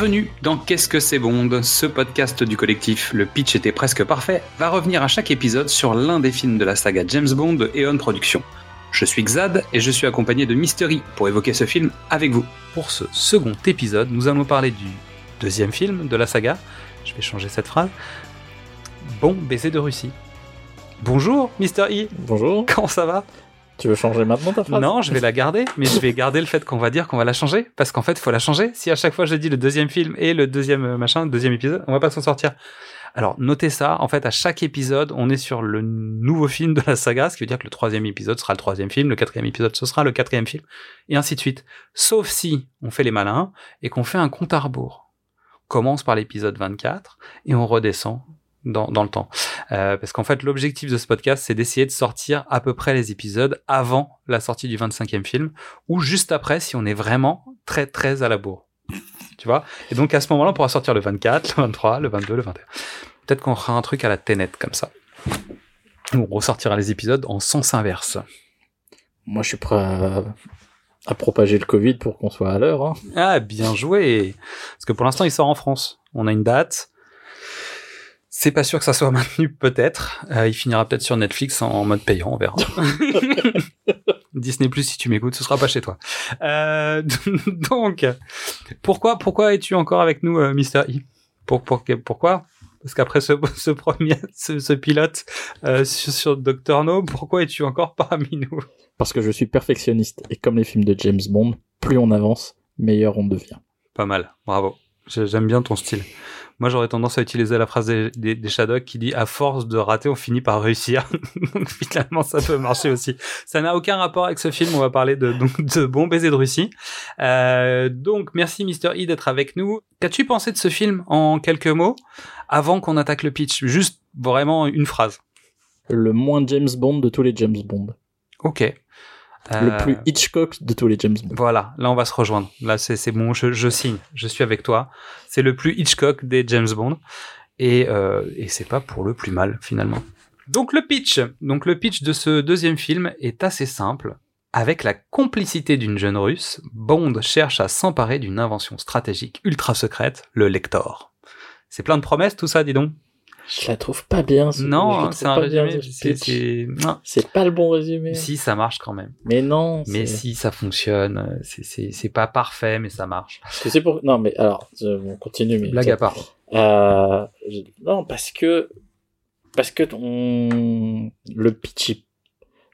Bienvenue dans Qu'est-ce que c'est Bond Ce podcast du collectif Le Pitch était presque parfait va revenir à chaque épisode sur l'un des films de la saga James Bond de Eon Productions. Je suis Xad et je suis accompagné de Mystery pour évoquer ce film avec vous. Pour ce second épisode, nous allons parler du deuxième film de la saga. Je vais changer cette phrase. Bon baiser de Russie. Bonjour, Mister E. Bonjour. Comment ça va? Tu veux changer maintenant ta phrase? Non, je vais la garder, mais je vais garder le fait qu'on va dire qu'on va la changer, parce qu'en fait, faut la changer. Si à chaque fois je dis le deuxième film et le deuxième euh, machin, le deuxième épisode, on va pas s'en sortir. Alors, notez ça. En fait, à chaque épisode, on est sur le nouveau film de la saga, ce qui veut dire que le troisième épisode sera le troisième film, le quatrième épisode, ce sera le quatrième film, et ainsi de suite. Sauf si on fait les malins et qu'on fait un compte à rebours. On commence par l'épisode 24 et on redescend dans, dans le temps. Euh, parce qu'en fait, l'objectif de ce podcast, c'est d'essayer de sortir à peu près les épisodes avant la sortie du 25e film, ou juste après si on est vraiment très très à la bourre. Tu vois? Et donc à ce moment-là, on pourra sortir le 24, le 23, le 22, le 21. Peut-être qu'on fera un truc à la ténètre comme ça. On ressortira les épisodes en sens inverse. Moi, je suis prêt à, à propager le Covid pour qu'on soit à l'heure. Hein. Ah, bien joué Parce que pour l'instant, il sort en France. On a une date. C'est pas sûr que ça soit maintenu, peut-être. Euh, il finira peut-être sur Netflix en, mode payant, on verra. Disney Plus, si tu m'écoutes, ce sera pas chez toi. Euh, donc, pourquoi, pourquoi es-tu encore avec nous, euh, Mister E? Pour, pour, Pourquoi? Parce qu'après ce, ce, premier, ce, ce pilote sur, sur Dr No, pourquoi es-tu encore parmi nous? Parce que je suis perfectionniste et comme les films de James Bond, plus on avance, meilleur on devient. Pas mal, bravo. J'aime bien ton style. Moi, j'aurais tendance à utiliser la phrase des, des, qui dit à force de rater, on finit par réussir. donc finalement, ça peut marcher aussi. Ça n'a aucun rapport avec ce film. On va parler de, donc, de Bon baiser de Russie. Euh, donc, merci Mister E d'être avec nous. Qu'as-tu pensé de ce film en quelques mots avant qu'on attaque le pitch? Juste vraiment une phrase. Le moins James Bond de tous les James Bond. Ok. Le plus Hitchcock de tous les James Bond. Voilà, là on va se rejoindre. Là c'est bon, je, je, signe, je suis avec toi. C'est le plus Hitchcock des James Bond. Et, euh, et c'est pas pour le plus mal finalement. Donc le pitch. Donc le pitch de ce deuxième film est assez simple. Avec la complicité d'une jeune russe, Bond cherche à s'emparer d'une invention stratégique ultra secrète, le Lector. C'est plein de promesses tout ça, dis donc? Je la trouve pas bien. Non, c'est un résumé. C'est pas le bon résumé. Si, ça marche quand même. Mais non. Mais si, ça fonctionne. C'est pas parfait, mais ça marche. C'est pour. Non, mais alors, on continue. Mais blague à part. Euh, non, parce que parce que on... le pitch,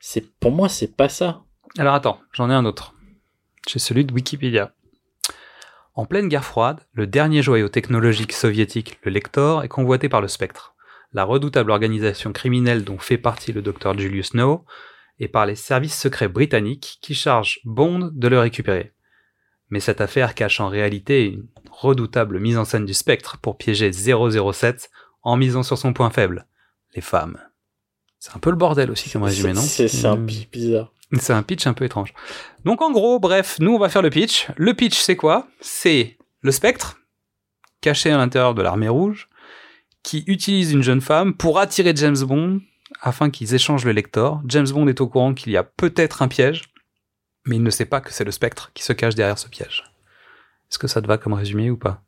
c'est pour moi, c'est pas ça. Alors attends, j'en ai un autre. J'ai celui de Wikipédia. En pleine guerre froide, le dernier joyau technologique soviétique, le Lector, est convoité par le Spectre, la redoutable organisation criminelle dont fait partie le docteur Julius No, et par les services secrets britanniques qui chargent Bond de le récupérer. Mais cette affaire cache en réalité une redoutable mise en scène du Spectre pour piéger 007 en misant sur son point faible, les femmes. C'est un peu le bordel aussi comme résumé, non? C'est un pitch bizarre. C'est un pitch un peu étrange. Donc en gros, bref, nous on va faire le pitch. Le pitch c'est quoi? C'est le spectre, caché à l'intérieur de l'armée rouge, qui utilise une jeune femme pour attirer James Bond afin qu'ils échangent le lecteur. James Bond est au courant qu'il y a peut-être un piège, mais il ne sait pas que c'est le spectre qui se cache derrière ce piège. Est-ce que ça te va comme résumé ou pas?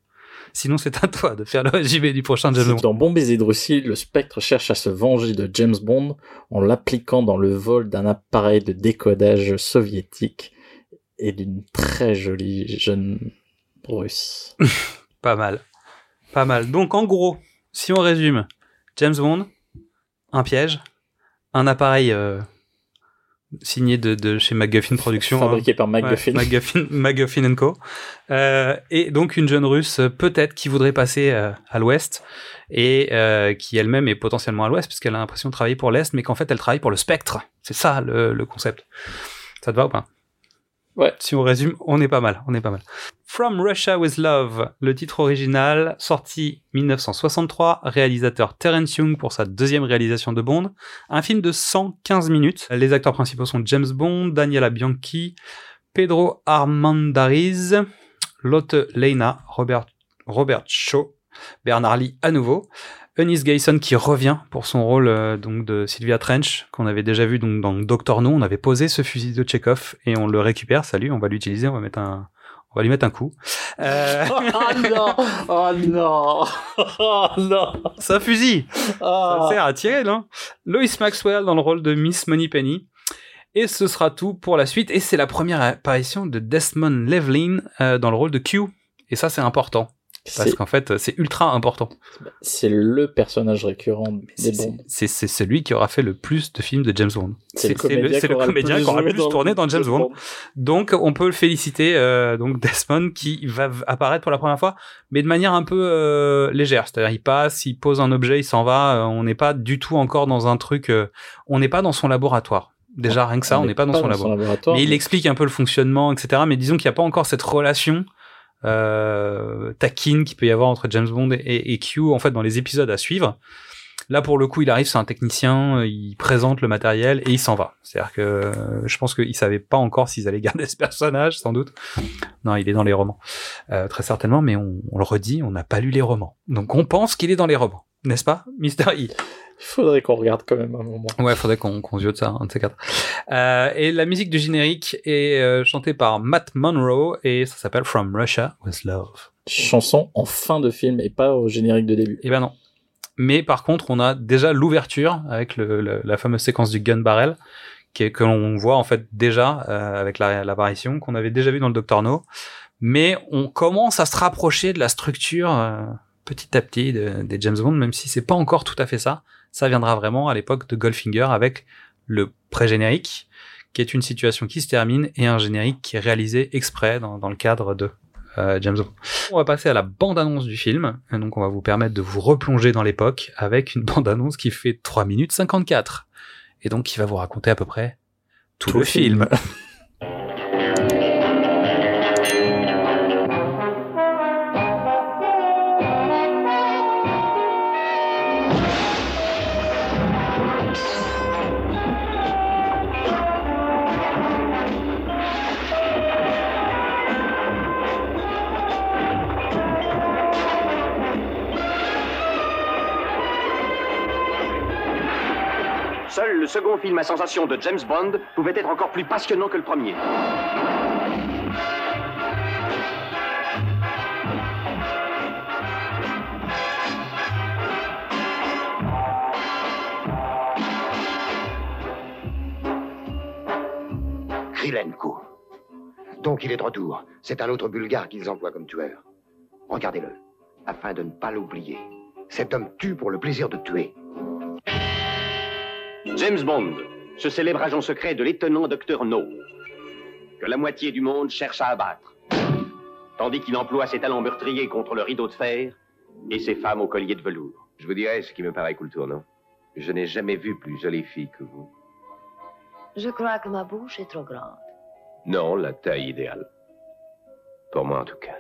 Sinon, c'est à toi de faire le résumé du prochain James Bond. Dans Bon baiser de Russie, le spectre cherche à se venger de James Bond en l'appliquant dans le vol d'un appareil de décodage soviétique et d'une très jolie jeune russe. Pas mal. Pas mal. Donc, en gros, si on résume, James Bond, un piège, un appareil euh, signé de, de chez McGuffin Productions. Fabriqué par McGuffin. Ouais, McGuffin, McGuffin Co. Euh, et donc une jeune russe, peut-être, qui voudrait passer euh, à l'ouest et euh, qui elle-même est potentiellement à l'ouest puisqu'elle a l'impression de travailler pour l'est, mais qu'en fait elle travaille pour le spectre. C'est ça le, le concept. Ça te va ou pas? Ouais. Si on résume, on est pas mal, on est pas mal. From Russia with Love, le titre original, sorti 1963, réalisateur Terence Young pour sa deuxième réalisation de Bond, un film de 115 minutes. Les acteurs principaux sont James Bond, Daniela Bianchi, Pedro Armandariz, Lotte Robert, Robert Shaw, Bernard Lee à nouveau, Eunice Gayson qui revient pour son rôle euh, donc de Sylvia Trench qu'on avait déjà vu donc dans Doctor No, on avait posé ce fusil de Chekhov et on le récupère. Salut, on va l'utiliser, on va mettre un On va lui mettre un coup. Euh... oh non Oh non Oh non Ça fusille Ça sert à tirer, non Lois Maxwell dans le rôle de Miss Moneypenny. Et ce sera tout pour la suite. Et c'est la première apparition de Desmond Levlin euh, dans le rôle de Q. Et ça, c'est important. Parce qu'en fait, c'est ultra important. C'est le personnage récurrent des. C'est celui qui aura fait le plus de films de James Bond. C'est le comédien, le, comédien qui aura le plus tourné dans James Bond. Donc, on peut le féliciter, euh, donc Desmond, qui va apparaître pour la première fois, mais de manière un peu euh, légère. C'est-à-dire, il passe, il pose un objet, il s'en va. Euh, on n'est pas du tout encore dans un truc. Euh, on n'est pas dans son laboratoire. Déjà, rien que ça, on n'est pas dans, son, laboratoire. Mais il explique un peu le fonctionnement, etc. Mais disons qu'il n'y a pas encore cette relation euh, taquine qu'il peut y avoir entre James Bond et, Q en fait dans les épisodes à suivre. Là pour le coup, il arrive, c'est un technicien, il présente le matériel et il s'en va. C'est-à-dire que euh, je pense qu'ils savaient pas encore s'ils allaient garder ce personnage, sans doute. Non, il est dans les romans, euh, très certainement. Mais on, on le redit, on n'a pas lu les romans, donc on pense qu'il est dans les romans, n'est-ce pas, Mister E? Il faudrait qu'on regarde quand même un moment. Ouais, il faudrait qu'on qu de ça, un de ces quatre. Euh, et la musique du générique est euh, chantée par Matt Monroe et ça s'appelle From Russia with Love. Chanson en fin de film et pas au générique de début. Eh ben non. Mais par contre, on a déjà l'ouverture avec le, la fameuse séquence du gun barrel qui que l'on voit en fait déjà euh, avec l'apparition qu'on avait déjà vu dans le Doctor No. Mais on commence à se rapprocher de la structure petit à petit des James Bond, même si c'est pas encore tout à fait ça. Ça viendra vraiment à l'époque de Goldfinger avec le pré-générique, qui est une situation qui se termine, et un générique qui est réalisé exprès dans, dans le cadre de euh, James Bond. On va passer à la bande-annonce du film, et donc on va vous permettre de vous replonger dans l'époque avec une bande-annonce qui fait 3 minutes 54, et donc qui va vous raconter à peu près tout, le, film. second film à sensation de James Bond pouvait être encore plus passionnant que le premier. Krilenko. Donc il est de retour. C'est un autre bulgare qu'ils emploient comme tueur. Regardez-le, afin de ne pas l'oublier. Cet homme tue pour le plaisir de tuer. James Bond, ce célèbre agent secret de l'étonnant docteur No, que la moitié du monde cherche à abattre, tandis qu'il emploie ses talents meurtriers contre le rideau de fer et ses femmes au collier de velours. Je vous dirais ce qui me paraît cool non? Je n'ai jamais vu plus jolie fille que vous. Je crois que ma bouche est trop grande. Non, la taille idéale. Pour moi, en tout cas.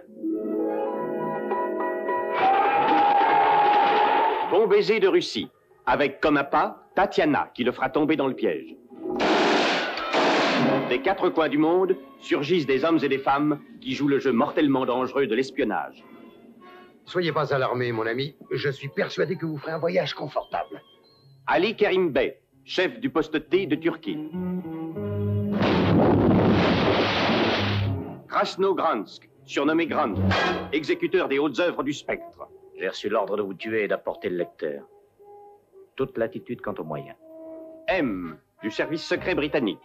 Bon baiser de Russie, avec comme appât Tatiana qui le fera tomber dans le piège. Des quatre coins du monde surgissent des hommes et des femmes qui jouent le jeu mortellement dangereux de l'espionnage. Soyez pas alarmé, mon ami. Je suis persuadé que vous ferez un voyage confortable. Ali Kerim Bey, chef du poste T de Turquie. Krasno Gransk, surnommé Grand, exécuteur des hautes œuvres du spectre. J'ai reçu l'ordre de vous tuer et d'apporter le lecteur toute latitude quant aux moyens. M, du service secret britannique.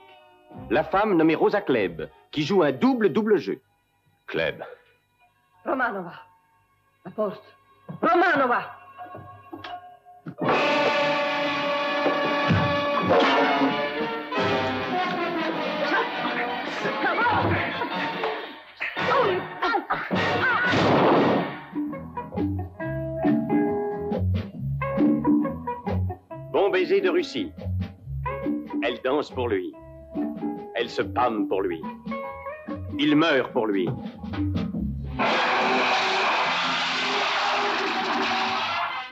La femme nommée Rosa Kleb, qui joue un double-double jeu. Kleb. Romanova. La poste. Romanova. Baiser de Russie. Elle danse pour lui. Elle se pâme pour lui. Il meurt pour lui.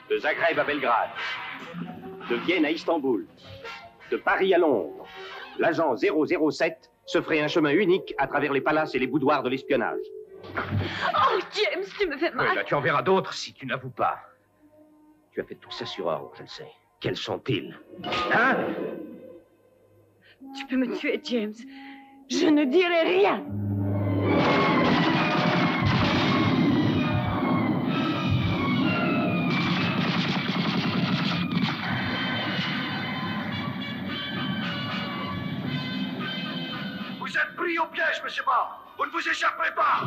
De Zagreb à Belgrade. De Vienne à Istanbul. De Paris à Londres. L'agent 007 se ferait un chemin unique à travers les palaces et les boudoirs de l'espionnage. Oh, James, tu me fais mal. tu en verras d'autres si tu n'avoues pas. Tu as fait tout ça sur ordre, je le sais. Quels sont-ils Hein Tu peux me tuer, James. Je ne dirai rien. Vous êtes pris au piège, monsieur Bard. Vous ne vous échapperez pas.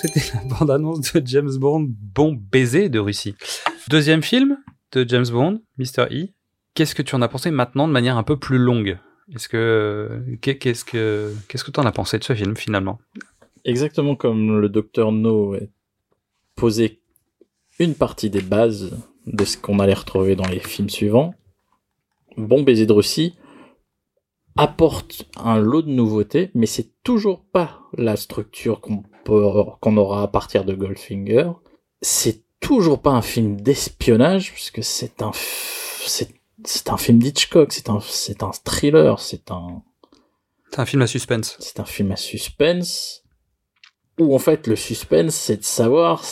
C'était la bande-annonce de James Bond, Bon baiser de Russie. Deuxième film de James Bond, Mr. E. Qu'est-ce que tu en as pensé maintenant de manière un peu plus longue? Est-ce que qu'est-ce que qu'est-ce que tu en as pensé de ce film finalement? Exactement comme le docteur No a posé une partie des bases de ce qu'on allait retrouver dans les films suivants. Bon baiser de Russie apporte un lot de nouveautés, mais c'est toujours pas la structure qu'on qu'on aura à partir de Goldfinger. C'est toujours pas un film d'espionnage, puisque c'est un, c'est, un film d'Hitchcock, c'est un, c'est un thriller, c'est un... C'est un film à suspense. C'est un film à suspense, où en fait le suspense, c'est de savoir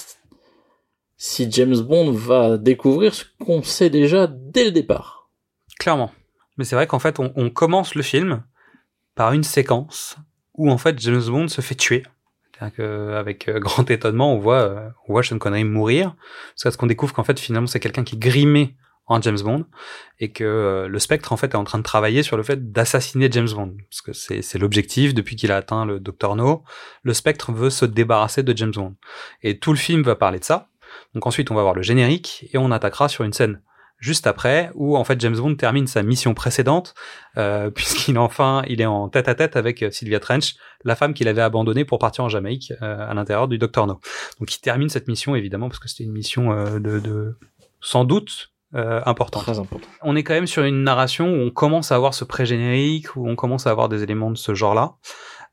si James Bond va découvrir ce qu'on sait déjà dès le départ. Clairement. Mais c'est vrai qu'en fait, on, on commence le film par une séquence où en fait James Bond se fait tuer avec euh, grand étonnement, on voit, euh, on voit Sean Connery mourir, parce qu'on découvre qu'en fait finalement c'est quelqu'un qui est grimé en James Bond et que euh, le Spectre en fait est en train de travailler sur le fait d'assassiner James Bond. Parce que c'est l'objectif depuis qu'il a atteint le Dr No, le Spectre veut se débarrasser de James Bond. Et tout le film va parler de ça. Donc ensuite on va voir le générique et on attaquera sur une scène juste après, où en fait James Bond termine sa mission précédente, euh, puisqu'il enfin il est en tête à tête avec euh, Sylvia Trench, la femme qu'il avait abandonnée pour partir en Jamaïque euh, à l'intérieur du Dr No. Donc il termine cette mission évidemment parce que c'était une mission euh, de, de, sans doute euh, importante. Très important. On est quand même sur une narration où on commence à avoir ce pré-générique, où on commence à avoir des éléments de ce genre-là.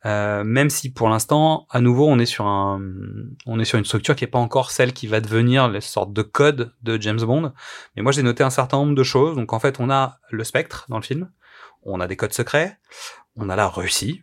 Euh, même si pour l'instant, à nouveau, on est sur un, on est sur une structure qui est pas encore celle qui va devenir les sortes de code de James Bond. Mais moi, j'ai noté un certain nombre de choses. Donc, en fait, on a le spectre dans le film. On a des codes secrets. On a la Russie.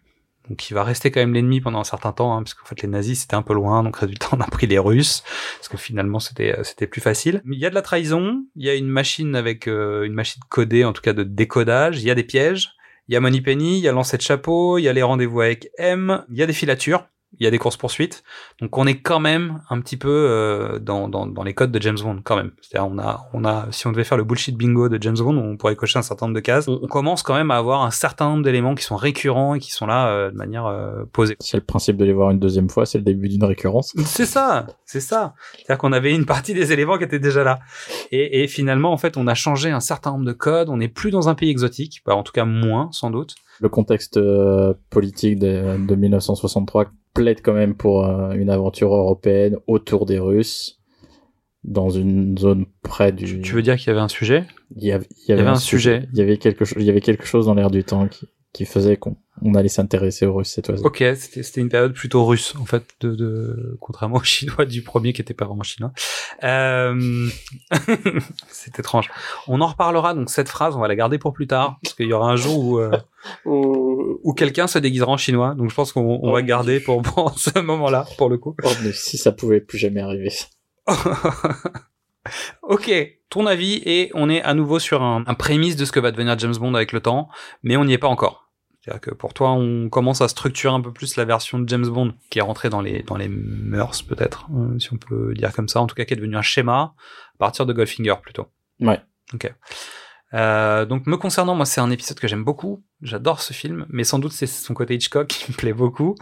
Donc, qui va rester quand même l'ennemi pendant un certain temps, hein, parce qu'en fait, les nazis, c'était un peu loin. Donc, résultat, on a pris les Russes. Parce que finalement, c'était, c'était plus facile. Mais il y a de la trahison. Il y a une machine avec, euh, une machine codée, en tout cas de décodage. Il y a des pièges. Il y a Moneypenny, il y a lancer de chapeau, il y a les rendez-vous avec M, il y a des filatures il y a des courses poursuites. Donc on est quand même un petit peu euh, dans, dans, dans, les codes de James Bond quand même. C'est-à-dire on a on a si on devait faire le bullshit bingo de James Bond, on pourrait cocher un certain nombre de cases. On, commence quand même à avoir un certain nombre d'éléments qui sont récurrents et qui sont là euh, de manière euh, posée. C'est le principe de les voir une deuxième fois, c'est le début d'une récurrence. C'est ça, c'est ça. C'est-à-dire qu'on avait une partie des éléments qui étaient déjà là. Et, et, finalement en fait on a changé un certain nombre de codes. On n'est plus dans un pays exotique, bah, en tout cas moins sans doute. Le contexte politique de, de 1963 plaide quand même pour euh, une aventure européenne autour des Russes dans une zone près du. Tu veux dire qu'il y avait un sujet? Il y avait, il y avait, un, sujet. Il y avait quelque chose. Il y avait quelque chose dans l'air du temps qui, qui faisait qu'on on allait s'intéresser aux Russes cette fois-ci. Ok, c'était une période plutôt russe en fait, de, de contrairement aux Chinois du premier qui était pas vraiment chinois. Euh... c'est étrange. On en reparlera donc cette phrase, on va la garder pour plus tard parce qu'il y aura un jour où euh, où, quelqu'un se déguisera en chinois. Donc je pense qu'on on va garder pour, pour ce moment-là pour le coup. Oh, mais si ça pouvait plus jamais arriver. ok, ton avis et on est à nouveau sur un, un prémisse de ce que va devenir James Bond avec le temps, mais on n'y est pas encore. C'est-à-dire que pour toi, on commence à structurer un peu plus la version de James Bond qui est rentrée dans les dans les mœurs peut-être, euh, si on peut dire comme ça. En tout cas, qui est devenu un schéma à partir de Goldfinger plutôt. Ouais. Ok. Euh, donc me concernant, moi c'est un épisode que j'aime beaucoup. J'adore ce film, mais sans doute c'est son côté Hitchcock qui me plaît beaucoup.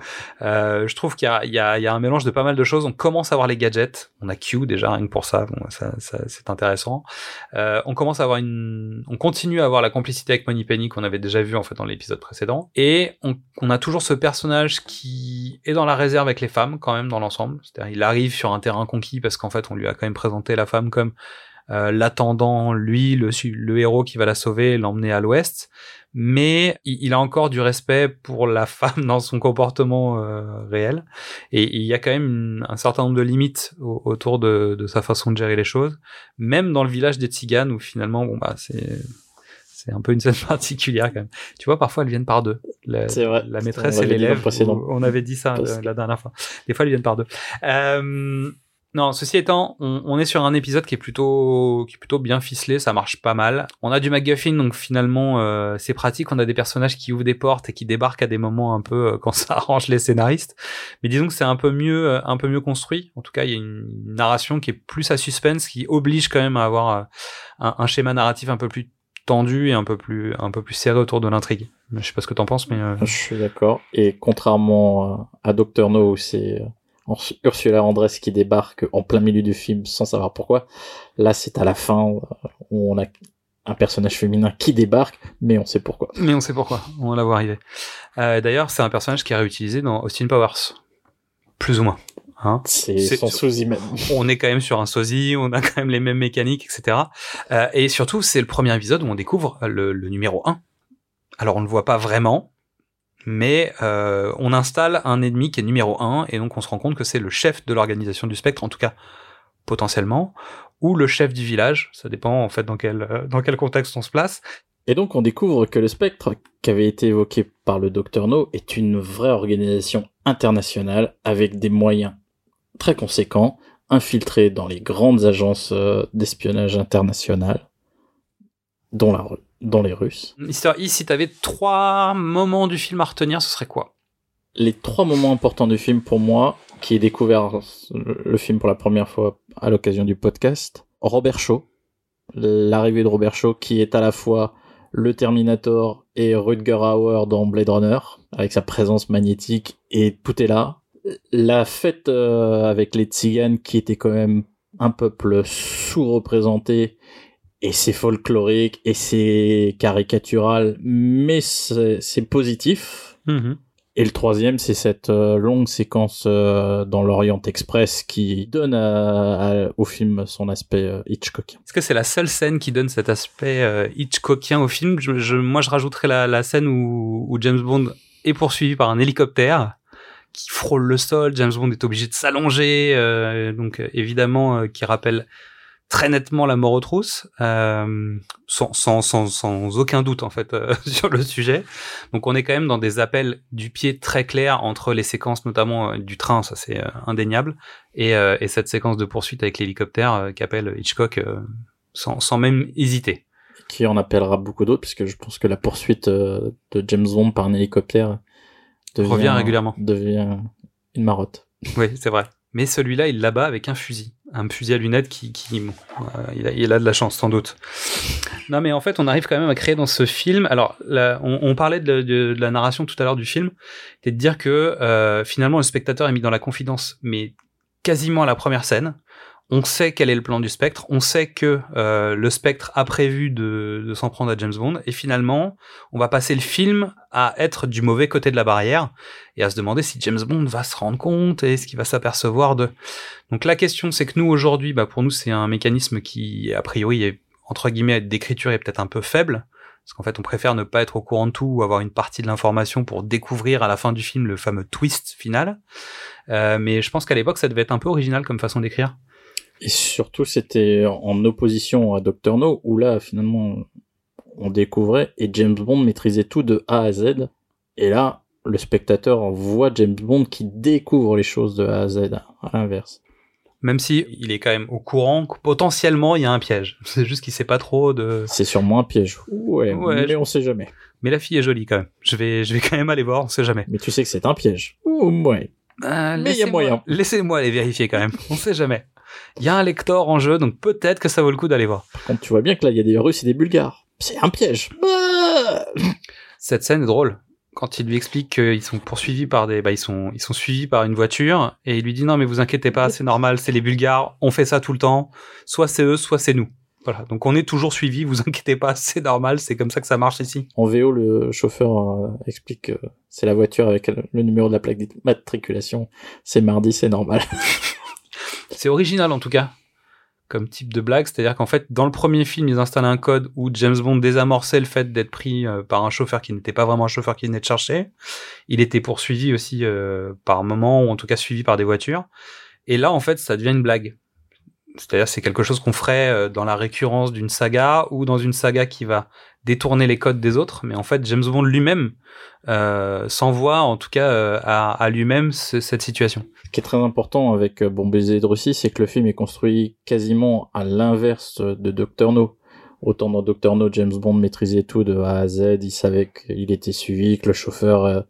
Euh, je trouve qu'il y, y, y a, un mélange de pas mal de choses. On commence à avoir les gadgets. On a Q déjà rien que pour ça. Bon, ça, ça c'est intéressant. Euh, on commence à avoir une, on continue à avoir la complicité avec Moneypenny qu'on avait déjà vu en fait dans l'épisode précédent. Et on, on, a toujours ce personnage qui est dans la réserve avec les femmes quand même dans l'ensemble. C'est-à-dire il arrive sur un terrain conquis parce qu'en fait on lui a quand même présenté la femme comme l'attendant, lui, le, le, héros qui va la sauver, l'emmener à l'ouest. Mais il, a encore du respect pour la femme dans son comportement euh, réel. Et il y a quand même un certain nombre de limites autour de, de, sa façon de gérer les choses. Même dans le village des Tziganes, où finalement, bon, bah, c'est c'est un peu une scène particulière quand même. Tu vois, parfois elles viennent par deux. La, vrai, la maîtresse et l'élève. On avait dit ça la dernière fois. Des fois elles viennent par deux. Euh, Non, ceci étant, on, on, est sur un épisode qui est plutôt qui est plutôt bien ficelé, ça marche pas mal. On a du MacGuffin, donc finalement euh, c'est pratique. On a des personnages qui ouvrent des portes et qui débarquent à des moments un peu euh, quand ça arrange les scénaristes. Mais disons que c'est un peu mieux euh, un peu mieux construit. En tout cas, il y a une narration qui est plus à suspense, qui oblige quand même à avoir un, un schéma narratif un peu plus tendu et un peu plus un peu plus serré autour de l'intrigue. Je sais pas ce que t'en penses, mais je suis d'accord. Et contrairement à Doctor No, c'est Ursula Andress qui débarque en plein milieu du film sans savoir pourquoi. Là, c'est à la fin où on a un personnage féminin qui débarque, mais on sait pourquoi. Mais on sait pourquoi, on la voir arriver. Euh, D'ailleurs, c'est un personnage qui est réutilisé dans Austin Powers, plus ou moins. Hein c'est son sosie même. On est quand même sur un sosie, on a quand même les mêmes mécaniques, etc. Euh, et surtout, c'est le premier épisode où on découvre le, le numéro 1. Alors, on ne le voit pas vraiment, mais euh, on installe un ennemi qui est numéro 1 et donc on se rend compte que c'est le chef de l'organisation du spectre, en tout cas potentiellement, ou le chef du village, ça dépend en fait dans quel, euh, dans quel contexte on se place. Et donc on découvre que le spectre qui avait été évoqué par le Docteur No est une vraie organisation internationale avec des moyens très conséquents, infiltrés dans les grandes agences euh, d'espionnage internationales, dont la dans les Russes. Histoire si tu avais trois moments du film à retenir, ce serait quoi? Les trois moments importants du film pour moi, qui ai découvert le film pour la première fois à l'occasion du podcast, Robert Shaw, l'arrivée de Robert Shaw, qui est à la fois le Terminator et Rutger Hauer dans Blade Runner, avec sa présence magnétique, et tout est là. La fête euh, avec les Tziganes, qui était quand même un peuple sous-représenté et c'est folklorique et c'est caricatural, mais c'est positif. Mhm. Et le troisième, c'est cette euh, longue séquence euh, dans l'Orient Express qui donne au film son aspect euh, Hitchcockien. Est-ce que c'est la seule scène qui donne cet aspect Hitchcockien au film? Je, Moi, je rajouterais la, la scène où, où, James Bond est poursuivi par un hélicoptère qui frôle le sol. James Bond est obligé de s'allonger, donc évidemment, qui rappelle très nettement la mort aux trousses, euh, sans, sans, sans, sans, aucun doute en fait euh, sur le sujet. Donc on est quand même dans des appels du pied très clairs entre les séquences notamment euh, du train, ça c'est indéniable, et, et, cette séquence de poursuite avec l'hélicoptère qu'appelle Hitchcock sans, sans même hésiter. Qui en appellera beaucoup d'autres, puisque je pense que la poursuite de James Bond par un hélicoptère devient, revient régulièrement. Devient une marotte. Oui, c'est vrai. Mais celui-là, il l'abat avec un fusil un fusil à lunettes qui, qui euh, il, a, il, a, de la chance sans doute. Non, mais en fait, on arrive quand même à créer dans ce film. Alors, on, on, parlait de, de, de, la narration tout à l'heure du film, c'est de dire que euh, finalement le spectateur est mis dans la confidence, mais quasiment à la première scène on sait quel est le plan du spectre, on sait que euh, le spectre a prévu de, de s'en prendre à James Bond, et finalement, on va passer le film à être du mauvais côté de la barrière, et à se demander si James Bond va se rendre compte, et ce qu'il va s'apercevoir de... Donc la question, c'est que nous, aujourd'hui, bah, pour nous, c'est un mécanisme qui, a priori, est, entre guillemets, d'écriture est peut-être un peu faible, parce qu'en fait, on préfère ne pas être au courant de tout ou avoir une partie de l'information pour découvrir à la fin du film le fameux twist final. Euh, mais je pense qu'à l'époque, ça devait être un peu original comme façon d'écrire. Et surtout, c'était en opposition à Doctor No, où là, finalement, on découvrait et James Bond maîtrisait tout de A à Z. Et là, le spectateur voit James Bond qui découvre les choses de A à Z, à l'inverse. Même si il est quand même au courant que potentiellement il y a un piège. C'est juste qu'il sait pas trop de. C'est sûrement un piège. Ouais, mais on sait jamais. Mais la fille est jolie quand même. Je vais, je vais quand même aller voir, on sait jamais. Mais tu sais que c'est un piège. ouais. Euh, mais il y a moyen. Laissez-moi aller vérifier quand même. On sait jamais. Il y a un lecteur en jeu, donc peut-être que ça vaut le coup d'aller voir. Par contre, tu vois bien que là, il y a des Russes et des Bulgares. C'est un piège. Cette scène est drôle. Quand il lui explique qu'ils sont poursuivis par des, bah, ils sont, ils sont suivis par une voiture, et il lui dit non, mais vous inquiétez pas, c'est normal, c'est les Bulgares, on fait ça tout le temps. Soit c'est eux, soit c'est nous. Voilà. Donc on est toujours suivi, vous inquiétez pas, c'est normal, c'est comme ça que ça marche ici. En VO, le chauffeur euh, explique que c'est la voiture avec le numéro de la plaque d'immatriculation. C'est mardi, c'est normal. C'est original en tout cas comme type de blague, c'est-à-dire qu'en fait, dans le premier film, ils installent un code où James Bond désamorçait le fait d'être pris euh, par un chauffeur qui n'était pas vraiment un chauffeur qui venait de chercher. Il était poursuivi aussi euh, par moment, ou en tout cas suivi par des voitures. Et là, en fait, ça devient une blague. c'est-à-dire c'est quelque chose qu'on ferait euh, dans la récurrence d'une saga ou dans une saga qui va détourner les codes des autres. Mais en fait, James Bond lui-même euh, s'envoie, en tout cas, euh, à, à lui-même cette situation. Ce qui est très important avec Bon baiser de Russie, c'est que le film est construit quasiment à l'inverse de Doctor No. Autant dans Doctor No, James Bond maîtrisait tout de A à Z, il savait qu'il était suivi, que le chauffeur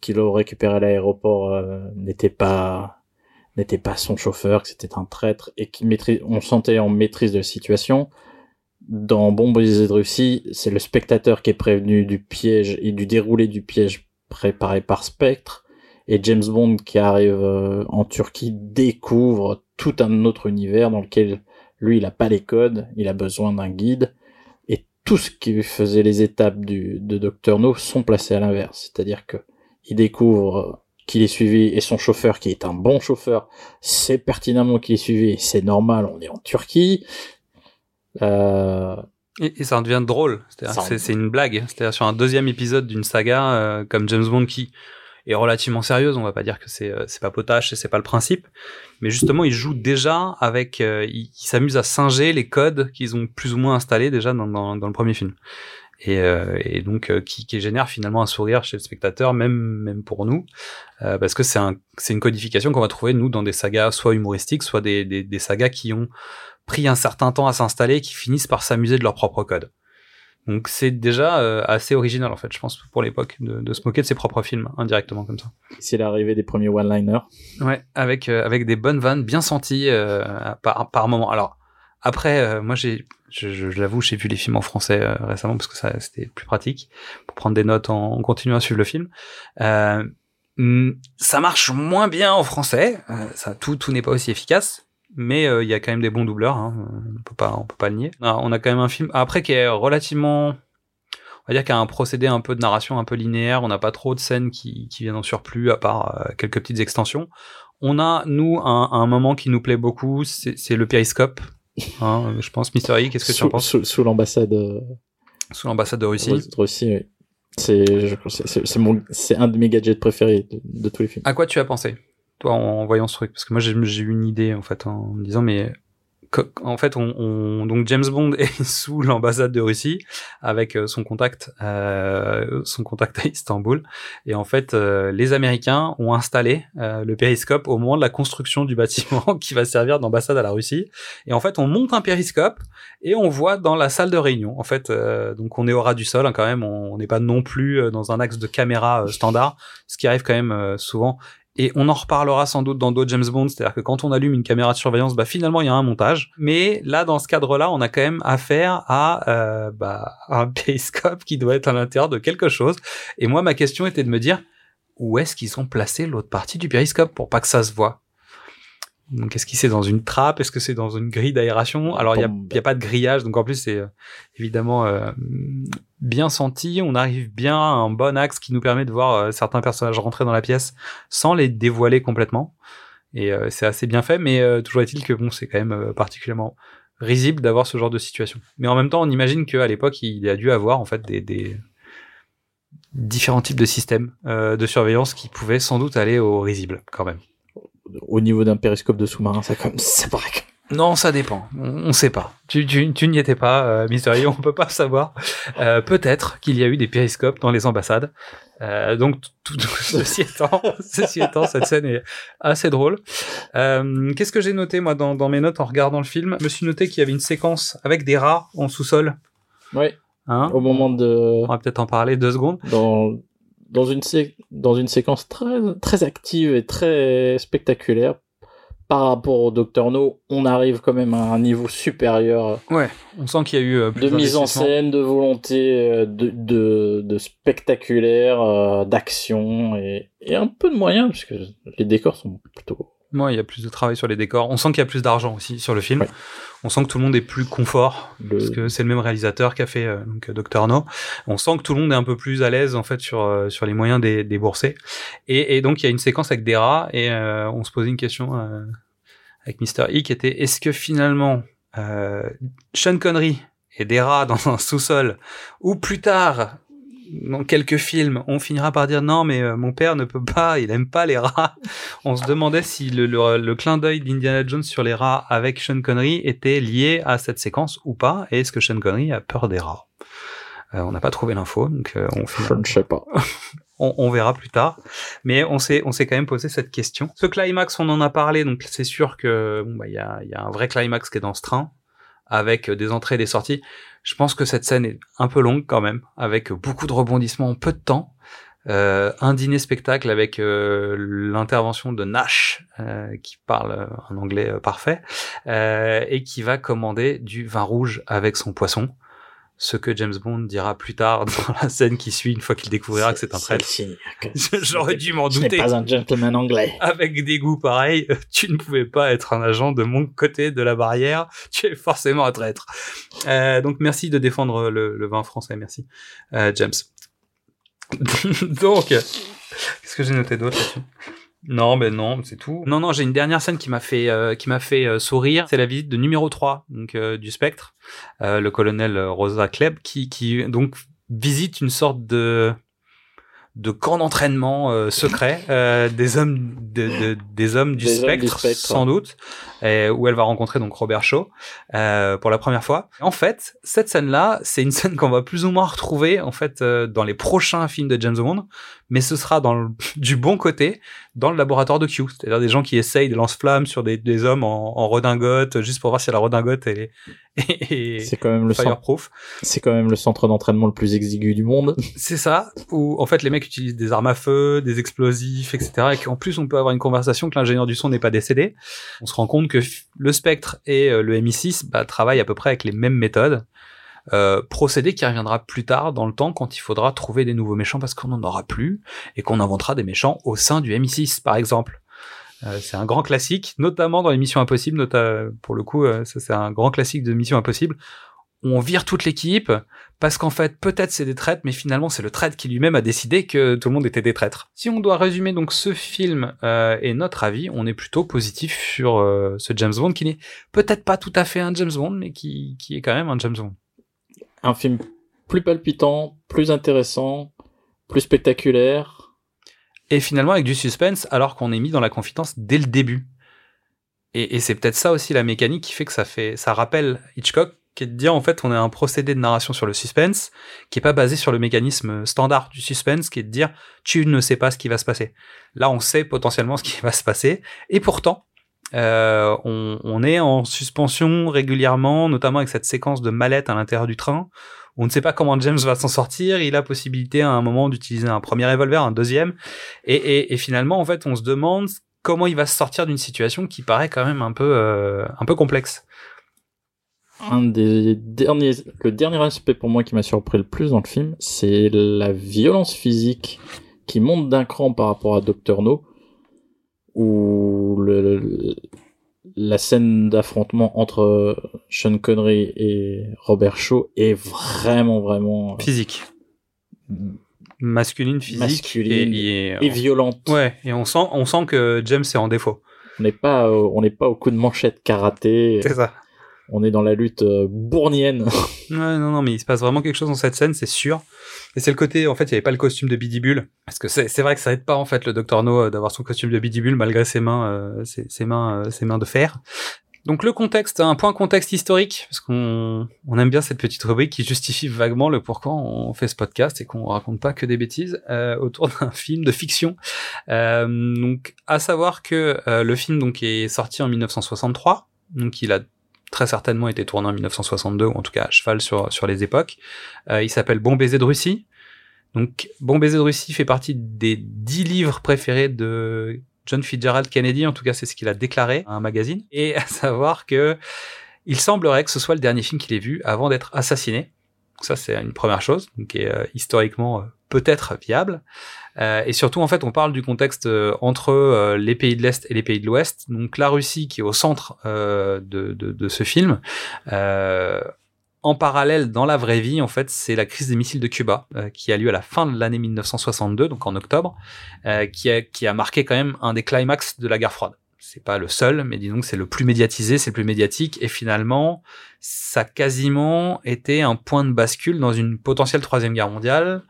qu'il l'a récupéré à l'aéroport n'était pas n'était pas son chauffeur, que c'était un traître et qui maîtrise, on sentait en maîtrise de la situation. Dans Bombe de Russie, c'est le spectateur qui est prévenu du piège et du déroulé du piège préparé par Spectre. Et James Bond qui arrive euh, en Turquie découvre tout un autre univers dans lequel lui il a pas les codes, il a besoin d'un guide. Et tout ce qui faisait les étapes de Dr No sont placés à l'inverse. C'est-à-dire que il découvre qu'il est suivi et son chauffeur qui est un bon chauffeur, c'est pertinemment qu'il est suivi, c'est normal, on est en Turquie. Euh... Et, ça en devient drôle, c'est une blague. C'est-à-dire sur un deuxième épisode d'une saga euh, comme James Bond qui est relativement sérieuse, on va pas dire que c'est euh, c'est pas potache et c'est pas le principe, mais justement il joue déjà avec, euh, il, s'amuse à singer les codes qu'ils ont plus ou moins installés déjà dans, dans, dans le premier film. Et, euh, et donc euh, qui, qui, génère finalement un sourire chez le spectateur, même même pour nous, euh, parce que c'est un, c'est une codification qu'on va trouver nous dans des sagas soit humoristiques, soit des, des, des sagas qui ont pris un certain temps à s'installer, qui finissent par s'amuser de leur propre code. Donc c'est déjà euh, assez original en fait, je pense pour l'époque de, de, se moquer de ses propres films indirectement comme ça. C'est l'arrivée des premiers one-liners. Ouais, avec avec des bonnes vannes bien senties par par moment. Alors après, moi j'ai je, je, l'avoue, j'ai vu les films en français euh, récemment parce que ça c'était plus pratique pour prendre des notes en, en continuant à suivre le film. Euh, mm, ça marche moins bien en français, euh, ça tout tout n'est pas aussi efficace, mais euh, il y a quand même des bons doubleurs, hein, on peut pas on peut pas le nier. Ah, on a quand même un film après qui est relativement on va dire qu'il a un procédé un peu de narration un peu linéaire, on n'a pas trop de scènes qui, qui viennent en surplus à part quelques petites extensions. On a, nous, un, un moment qui nous plaît beaucoup, c'est le périscope, Hein, je pense, Mister E, qu'est-ce que tu en penses? Sous, l'ambassade. Euh, sous l'ambassade de Russie. De Russie, oui. C'est, c'est un de mes gadgets préférés de, tous les films. À quoi tu as pensé, toi, en, voyant ce truc Parce que moi, j'ai, eu une idée, en fait, en me disant, mais en fait, on, on, donc James Bond est sous l'ambassade de Russie avec euh, son contact, euh, son contact à Istanbul. Et en fait, euh, les Américains ont installé euh, le périscope au moment de la construction du bâtiment qui va servir d'ambassade à la Russie. Et en fait, on monte un périscope et on voit dans la salle de réunion. En fait, donc on est au ras du sol hein, quand même. On n'est pas non plus dans un axe de caméra standard, ce qui arrive quand même souvent. Et on en reparlera sans doute dans d'autres James Bond, c'est-à-dire que quand on allume une caméra de surveillance, bah finalement il y a un montage. Mais là, dans ce cadre-là, on a quand même affaire à euh, bah, un périscope qui doit être à l'intérieur de quelque chose. Et moi, ma question était de me dire où est-ce qu'ils ont placé l'autre partie du périscope pour pas que ça se voit. Donc, est-ce qu'il c'est dans une trappe? Est-ce que c'est dans une grille d'aération? Alors, il n'y a, a, pas de grillage, donc en plus, c'est euh, évidemment euh, bien senti. On arrive bien à un bon axe qui nous permet de voir euh, certains personnages rentrer dans la pièce sans les dévoiler complètement. Et c'est assez bien fait, mais toujours est-il que bon, c'est quand même particulièrement risible d'avoir ce genre de situation. Mais en même temps, on imagine qu'à l'époque, il a dû avoir en fait des, des différents types de systèmes de surveillance qui pouvaient sans doute aller au risible quand même au niveau d'un périscope de sous-marin, ça comme ça paraît. Non, ça dépend. On, ne sait pas. Tu, tu, tu n'y étais pas, euh, Mystery, on peut pas savoir. Euh, Peut-être qu'il y a eu des périscopes dans les ambassades. Euh, donc, tout, ceci étant, ceci étant, cette scène est assez drôle. Euh, Qu'est-ce que j'ai noté moi dans, dans mes notes en regardant le film? Je me suis noté qu'il y avait une séquence avec des rats en sous-sol. Oui. Hein? Au moment de. On va peut-être en parler deux secondes. Dans dans une, dans une séquence très, très active et très spectaculaire. Par rapport au Docteur No, on arrive quand même à un niveau supérieur. Ouais, on sent qu'il y a eu euh, de mise en scène, de volonté, euh, de, de, de spectaculaire, euh, d'action et, et un peu de moyens puisque les décors sont plutôt moi, il y a plus de travail sur les décors. On sent qu'il y a plus d'argent aussi sur le film. On sent que tout le monde est plus confort parce que c'est le même réalisateur qui a fait euh, donc Doctor No. On sent que tout le monde est un peu plus à l'aise en fait sur euh, sur les moyens des, des boursiers. Et, et, donc il y a une séquence avec des rats et euh, on se posait une question euh, avec Mister E qui était est-ce que finalement Sean Connery et des rats dans un sous-sol ou plus tard dans quelques films, on finira par dire non, mais euh, mon père ne peut pas, il aime pas les rats. On se demandait si le, le, le clin d'œil d'Indiana Jones sur les rats avec Sean Connery était lié à cette séquence ou pas, et est-ce que Sean Connery a peur des rats? Euh, On n'a pas trouvé l'info, donc euh, on Je ne sais pas. on, on verra plus tard. Mais on s'est, on s'est quand même posé cette question. Ce climax, on en a parlé, donc c'est sûr que bon, bah, il y, a, il y a un vrai climax qui est dans ce train, avec des entrées et des sorties. Je pense que cette scène est un peu longue quand même, avec beaucoup de rebondissements en peu de temps. Euh, un dîner spectacle avec euh, l'intervention de Nash, euh, qui parle un anglais euh, parfait, et qui va commander du vin rouge avec son poisson. Ce que James Bond dira plus tard dans la scène qui suit, une fois qu'il découvrira que c'est un traître. J'aurais dû m'en douter. pas un gentleman anglais. Avec des goûts pareils, tu ne pouvais pas être un agent de mon côté de la barrière. Tu es forcément un traître. Euh, donc merci de défendre le, le vin français, merci, euh, James. donc, qu'est-ce que j'ai noté d'autre là-dessus? Non, ben non, c'est tout. Non, non, j'ai une dernière scène qui m'a fait euh, qui m'a fait euh, sourire. C'est la visite de numéro 3 donc euh, du Spectre, euh, le colonel Rosa Klebb, qui qui donc visite une sorte de de camp d'entraînement euh, secret euh, des hommes de, de- des hommes du, Des hommes spectre, du Spectre. sans doute et où elle va rencontrer donc Robert Shaw euh, pour la première fois. En fait, cette scène-là, c'est une scène qu'on va plus ou moins retrouver en fait euh, dans les prochains films de James Bond, mais ce sera dans le, du bon côté dans le laboratoire de Q, c'est-à-dire des gens qui essayent des lance-flammes sur des, des hommes en, en redingote juste pour voir si la redingote elle est, est, C'est quand même le centre, fireproof. c'est quand même le centre d'entraînement le plus exigu du monde. C'est ça, où en fait les mecs utilisent des armes à feu, des explosifs, etc. Et qu'en plus on peut avoir une conversation que l'ingénieur du son n'est pas décédé. On se rend compte que le Spectre et euh, le MI6 bah, travaillent à peu près avec les mêmes méthodes. Euh, procédé qui reviendra plus tard dans le temps quand il faudra trouver des nouveaux méchants parce qu'on n'en aura plus et qu'on inventera des méchants au sein du MI6 par exemple. Euh, c'est un grand classique, notamment dans les Missions Impossibles. Nota pour le coup, euh, ça c'est un grand classique de Missions Impossibles. où On vire toute l'équipe parce qu'en fait, peut-être c'est des traîtres, mais finalement c'est le traître qui lui-même a décidé que tout le monde était des traîtres. Si on doit résumer donc ce film euh, et notre avis, on est plutôt positif sur euh, ce James Bond qui n'est peut-être pas tout à fait un James Bond, mais qui, qui est quand même un James Bond. Un film plus palpitant, plus intéressant, plus spectaculaire. et finalement avec du suspense alors qu'on est mis dans la confidence dès le début. Et, et c'est peut-être ça aussi la mécanique qui fait que ça fait, ça rappelle Hitchcock, qui est de dire en fait on a un procédé de narration sur le suspense qui est pas basé sur le mécanisme standard du suspense, qui est de dire tu ne sais pas ce qui va se passer. Là on sait potentiellement ce qui va se passer et pourtant euh, on, on est en suspension régulièrement, notamment avec cette séquence de mallette à l'intérieur du train. On ne sait pas comment James va s'en sortir. Il a possibilité à un moment d'utiliser un premier revolver, un deuxième, et, et, et finalement, en fait, on se demande comment il va se sortir d'une situation qui paraît quand même un peu, euh, un peu complexe. Un des derniers, le dernier aspect pour moi qui m'a surpris le plus dans le film, c'est la violence physique qui monte d'un cran par rapport à Dr. No, où le, le- la scène d'affrontement entre Sean Connery et Robert Shaw est vraiment, vraiment euh, Physique, masculine, physique, Masculine et, et- et violente. ouais, et on sent, on sent que James est en défaut. On n'est pas, euh, on n'est pas au coup de manchette karaté. C'est ça. On est dans la lutte euh, bournienne. Ouais, non, non, mais il se passe vraiment quelque chose dans cette scène, c'est sûr. Et c'est le côté, en fait, il n'y avait pas le costume de Biddy Bull. Parce que c'est vrai que ça aide pas, en fait, le Dr. No euh, d'avoir son costume de Biddy Bull malgré ses mains, euh, ses, ses mains, euh, ses mains de fer. Donc le contexte, un point contexte historique, parce qu'on on aime bien cette petite rubrique qui justifie vaguement le pourquoi on fait ce podcast et qu'on raconte pas que des bêtises euh, autour d'un film de fiction. Euh, donc à savoir que euh, le film donc est sorti en 1963, donc il a très certainement été tourné en 1962 ou en tout cas à cheval sur sur les époques. Euh, il s'appelle Bon baiser de Russie. Donc Bon baiser de Russie fait partie des dix livres préférés de John Fitzgerald Kennedy, en tout cas c'est ce qu'il a déclaré à un magazine, et à savoir que il semblerait que ce soit le dernier film qu'il ait vu avant d'être assassiné. Donc ça c'est une première chose, qui est euh, historiquement euh, peut-être viable. Euh, et surtout en fait on parle du contexte entre les pays de l'Est et les pays de l'Ouest. Donc la Russie qui est au centre de, de, ce film. En parallèle, dans la vraie vie, en fait, c'est la crise des missiles de Cuba qui a lieu à la fin de l'année 1962, donc en octobre, qui, a, qui a marqué quand même un des climax de la guerre froide. C'est pas le seul, mais disons que c'est le plus médiatisé, c'est le plus médiatique, et finalement, ça a quasiment été un point de bascule dans une potentielle troisième guerre mondiale,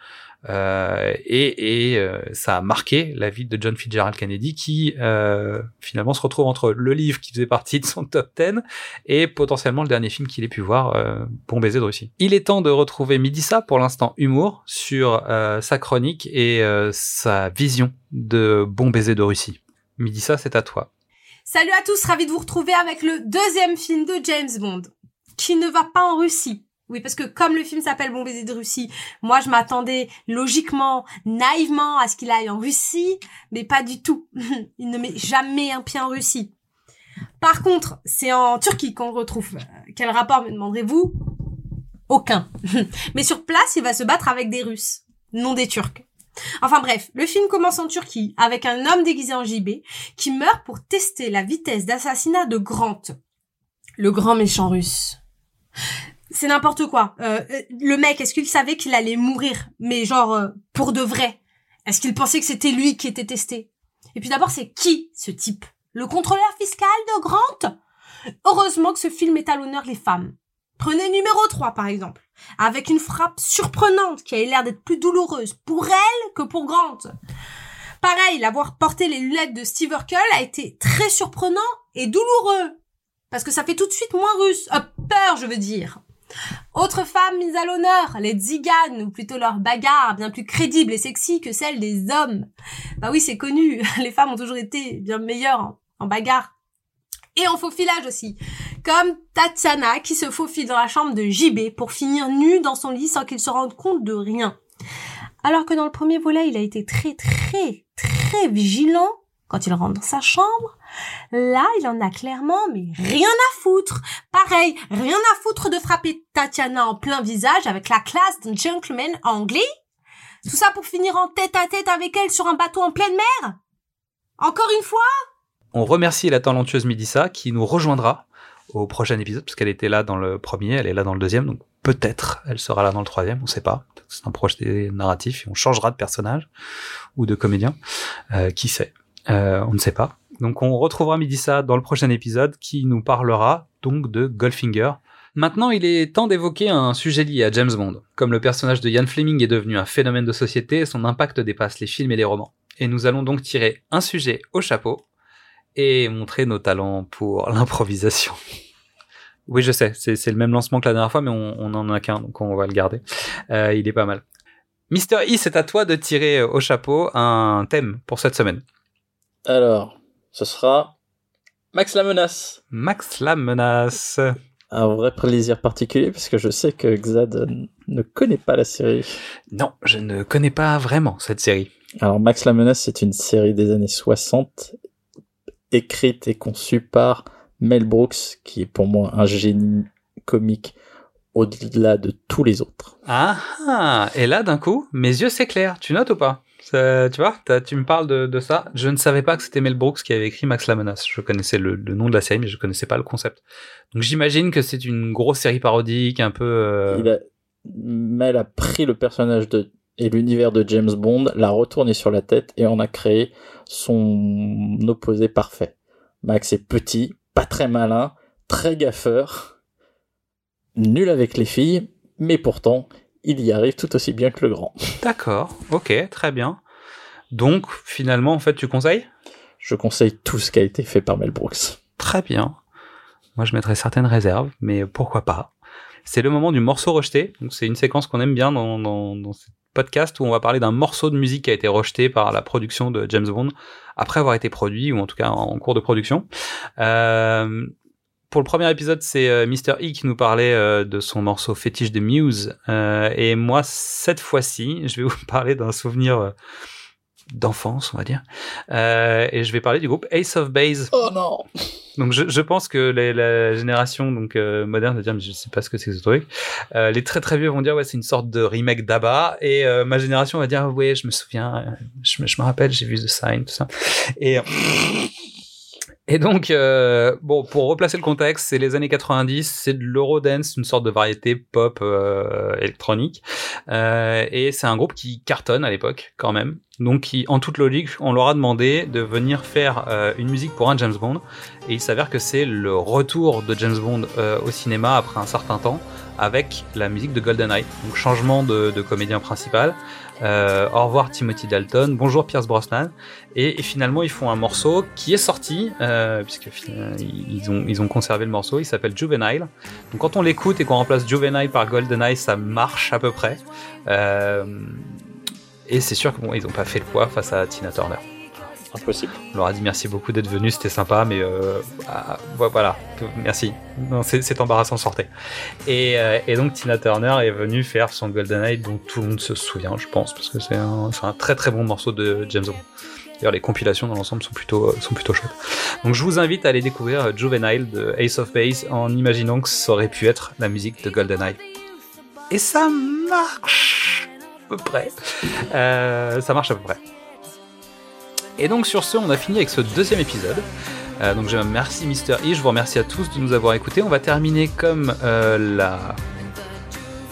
Euh, et, et euh, ça a marqué la vie de John Fitzgerald Kennedy qui euh, finalement se retrouve entre le livre qui faisait partie de son top 10 et potentiellement le dernier film qu'il ait pu voir, euh, Bon baiser de Russie. Il est temps de retrouver Midissa pour l'instant humour sur euh, sa chronique et euh, sa vision de Bon baiser de Russie. Midissa, c'est à toi. Salut à tous, ravi de vous retrouver avec le deuxième film de James Bond, qui ne va pas en Russie. Oui, parce que comme le film s'appelle Bon baiser de Russie, moi je m'attendais logiquement, naïvement à ce qu'il aille en Russie, mais pas du tout. Il ne met jamais un pied en Russie. Par contre, c'est en Turquie qu'on retrouve. Euh, Quel rapport, me demanderez-vous? Aucun. mais sur place, il va se battre avec des Russes, non des Turcs. Enfin bref, le film commence en Turquie avec un homme déguisé en JB qui meurt pour tester la vitesse d'assassinat de Grant, le grand méchant russe. C'est n'importe quoi. Euh, euh, le mec, est-ce qu'il savait qu'il allait mourir? Mais genre, euh, pour de vrai Est-ce qu'il pensait que c'était lui qui était testé? Et puis d'abord, c'est qui ce type? Le contrôleur fiscal de Grant? Heureusement que ce film est à l'honneur les femmes. Prenez numéro 3 par exemple, avec une frappe surprenante qui a l'air d'être plus douloureuse pour elle que pour Grant. Pareil, l'avoir porté les lunettes de Steve Urkel a été très surprenant et douloureux. Parce que ça fait tout de suite moins russe. Peur, je veux dire. Autre femme mise à l'honneur, les tziganes, ou plutôt leur bagarre, bien plus crédible et sexy que celle des hommes. Bah oui, c'est connu, les femmes ont toujours été bien meilleures en, en bagarre. Et en faufilage aussi. Comme Tatiana qui se faufile dans la chambre de JB pour finir nue dans son lit sans qu'il se rende compte de rien. Alors que dans le premier volet, il a été très très très vigilant quand il rentre dans sa chambre. Là, il en a clairement mais rien à foutre. Pareil, rien à foutre de frapper Tatiana en plein visage avec la classe d'un gentleman anglais. Tout ça pour finir en tête à tête avec elle sur un bateau en pleine mer Encore une fois On remercie la talentueuse Midissa qui nous rejoindra au prochain épisode parce qu'elle était là dans le premier, elle est là dans le deuxième, donc peut-être elle sera là dans le troisième, on sait pas. C'est un projet narratif et on changera de personnage ou de comédien, euh, qui sait? Euh, on ne sait pas. Donc on retrouvera Midissa dans le prochain épisode qui nous parlera donc de Goldfinger. Maintenant, il est temps d'évoquer un sujet lié à James Bond. Comme le personnage de Ian Fleming est devenu un phénomène de société, son impact dépasse les films et les romans. Et nous allons donc tirer un sujet au chapeau et montrer nos talents pour l'improvisation. Oui, je sais, c'est le même lancement que la dernière fois, mais on, on en a qu'un, donc on va le garder. Euh, il est pas mal. Mister E, c'est à toi de tirer au chapeau un thème pour cette semaine. Alors, ce sera Max la menace. Max la menace. Un vrai plaisir particulier parce que je sais que Xad ne connaît pas la série. Non, je ne connais pas vraiment cette série. Alors Max la menace, c'est une série des années 60 écrite et conçue par Mel Brooks, qui est pour moi un génie comique au-delà de tous les autres. Ah, ah, et là d'un coup, mes yeux s'éclairent. Tu notes ou pas? Ça- Tu vois, tu me parles de, de ça. Je ne savais pas que c'était Mel Brooks qui avait écrit Max la menace. Je connaissais le, le nom de la série, mais je connaissais pas le concept. Donc j'imagine que c'est une grosse série parodique, un peu. euh, Il a... Mel a pris le personnage de et l'univers de James Bond, l'a retourné sur la tête et en a créé son opposé parfait. Max est petit, pas très malin, très gaffeur, nul avec les filles, mais pourtant, il y arrive tout aussi bien que le grand. D'accord, ok, très bien. Donc finalement, en fait, tu conseilles? Je conseille tout ce qui a été fait par Mel Brooks. Très bien. Moi, je mettrais certaines réserves, mais pourquoi pas? C'est le moment du morceau rejeté. Donc, c'est une séquence qu'on aime bien dans, dans, dans ce podcast où on va parler d'un morceau de musique qui a été rejeté par la production de James Bond après avoir été produit ou en tout cas en cours de production. Euh, pour le premier épisode, c'est euh, Mr. E qui nous parlait euh, de son morceau fétiche de Muse. Et moi, cette fois-ci, je vais vous parler d'un souvenir d'enfance, on va dire. Et je vais parler du groupe Ace of Base. Oh non Donc je, je pense que la génération donc euh, moderne va dire mais je sais pas ce que c'est que ce truc. Euh, les très très vieux vont dire ouais c'est une sorte de remake d'Abba et euh, ma génération va dire ouais je me souviens, euh, je me, je me rappelle j'ai vu The Sign tout ça. Et et donc euh, bon pour replacer le contexte c'est les années 90 c'est de l'eurodance une sorte de variété pop euh, électronique euh, et c'est un groupe qui cartonne à l'époque quand même donc qui en toute logique on leur a demandé de venir faire euh, une musique pour un James Bond et il s'avère que c'est le retour de James Bond euh, au cinéma après un certain temps avec la musique de GoldenEye. Donc changement de, de comédien principal. Euh, au revoir Timothy Dalton, bonjour Pierce Brosnan. Et, finalement ils font un morceau qui est sorti, euh, puisque euh, ils ont, ils ont conservé le morceau, il s'appelle Juvenile. Donc quand on l'écoute et qu'on remplace Juvenile par GoldenEye, ça marche à peu près. Euh, et c'est sûr qu'ils bon, n'ont pas fait le poids face à Tina Turner. Impossible. On leur a dit merci beaucoup d'être venu, c'était sympa, mais euh, ah, voilà, merci. C'est embarrassant, sortez. Et, euh, et, donc Tina Turner est venue faire son GoldenEye dont tout le monde se souvient, je pense, parce que c'est un, très très bon morceau de James Bond. D'ailleurs, les compilations dans l'ensemble sont plutôt sont plutôt chouettes. Donc, je vous invite à aller découvrir Juvenile de Ace of Base en imaginant que ça aurait pu être la musique de GoldenEye. Et ça marche à peu près. Euh, ça marche à peu près. Et donc sur ce, on a fini avec ce deuxième épisode. Euh, donc je remercie Mister E, je vous remercie à tous de nous avoir écoutés. On va terminer comme euh, la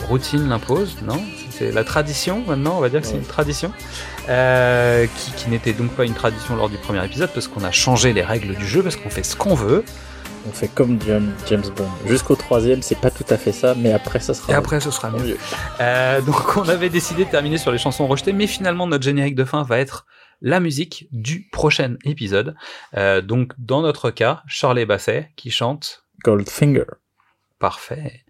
routine l'impose, non? C'est la tradition maintenant, on va dire que c'est une tradition. Euh, qui, qui n'était donc pas une tradition lors du premier épisode parce qu'on a changé les règles du jeu, parce qu'on fait ce qu'on veut. On fait comme James Bond. Jusqu'au troisième, c'est pas tout à fait ça, mais après, ça sera Et après, ce sera mieux. mieux. Euh, donc, on avait décidé de terminer sur les chansons rejetées, mais finalement, notre générique de fin va être la musique du prochain épisode. Euh, donc, dans notre cas, Charlie Basset qui chante Goldfinger. Parfait.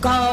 Goldfinger.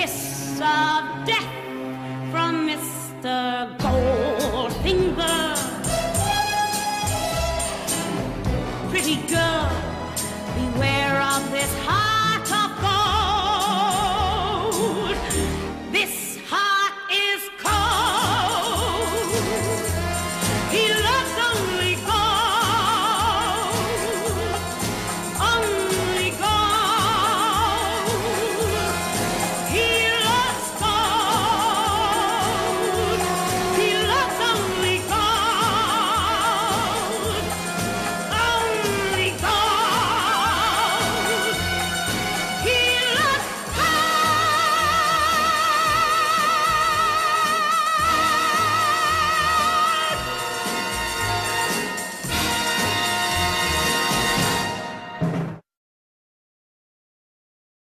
kiss of death from Mr. Goldfinger. Pretty girl, beware of this heart.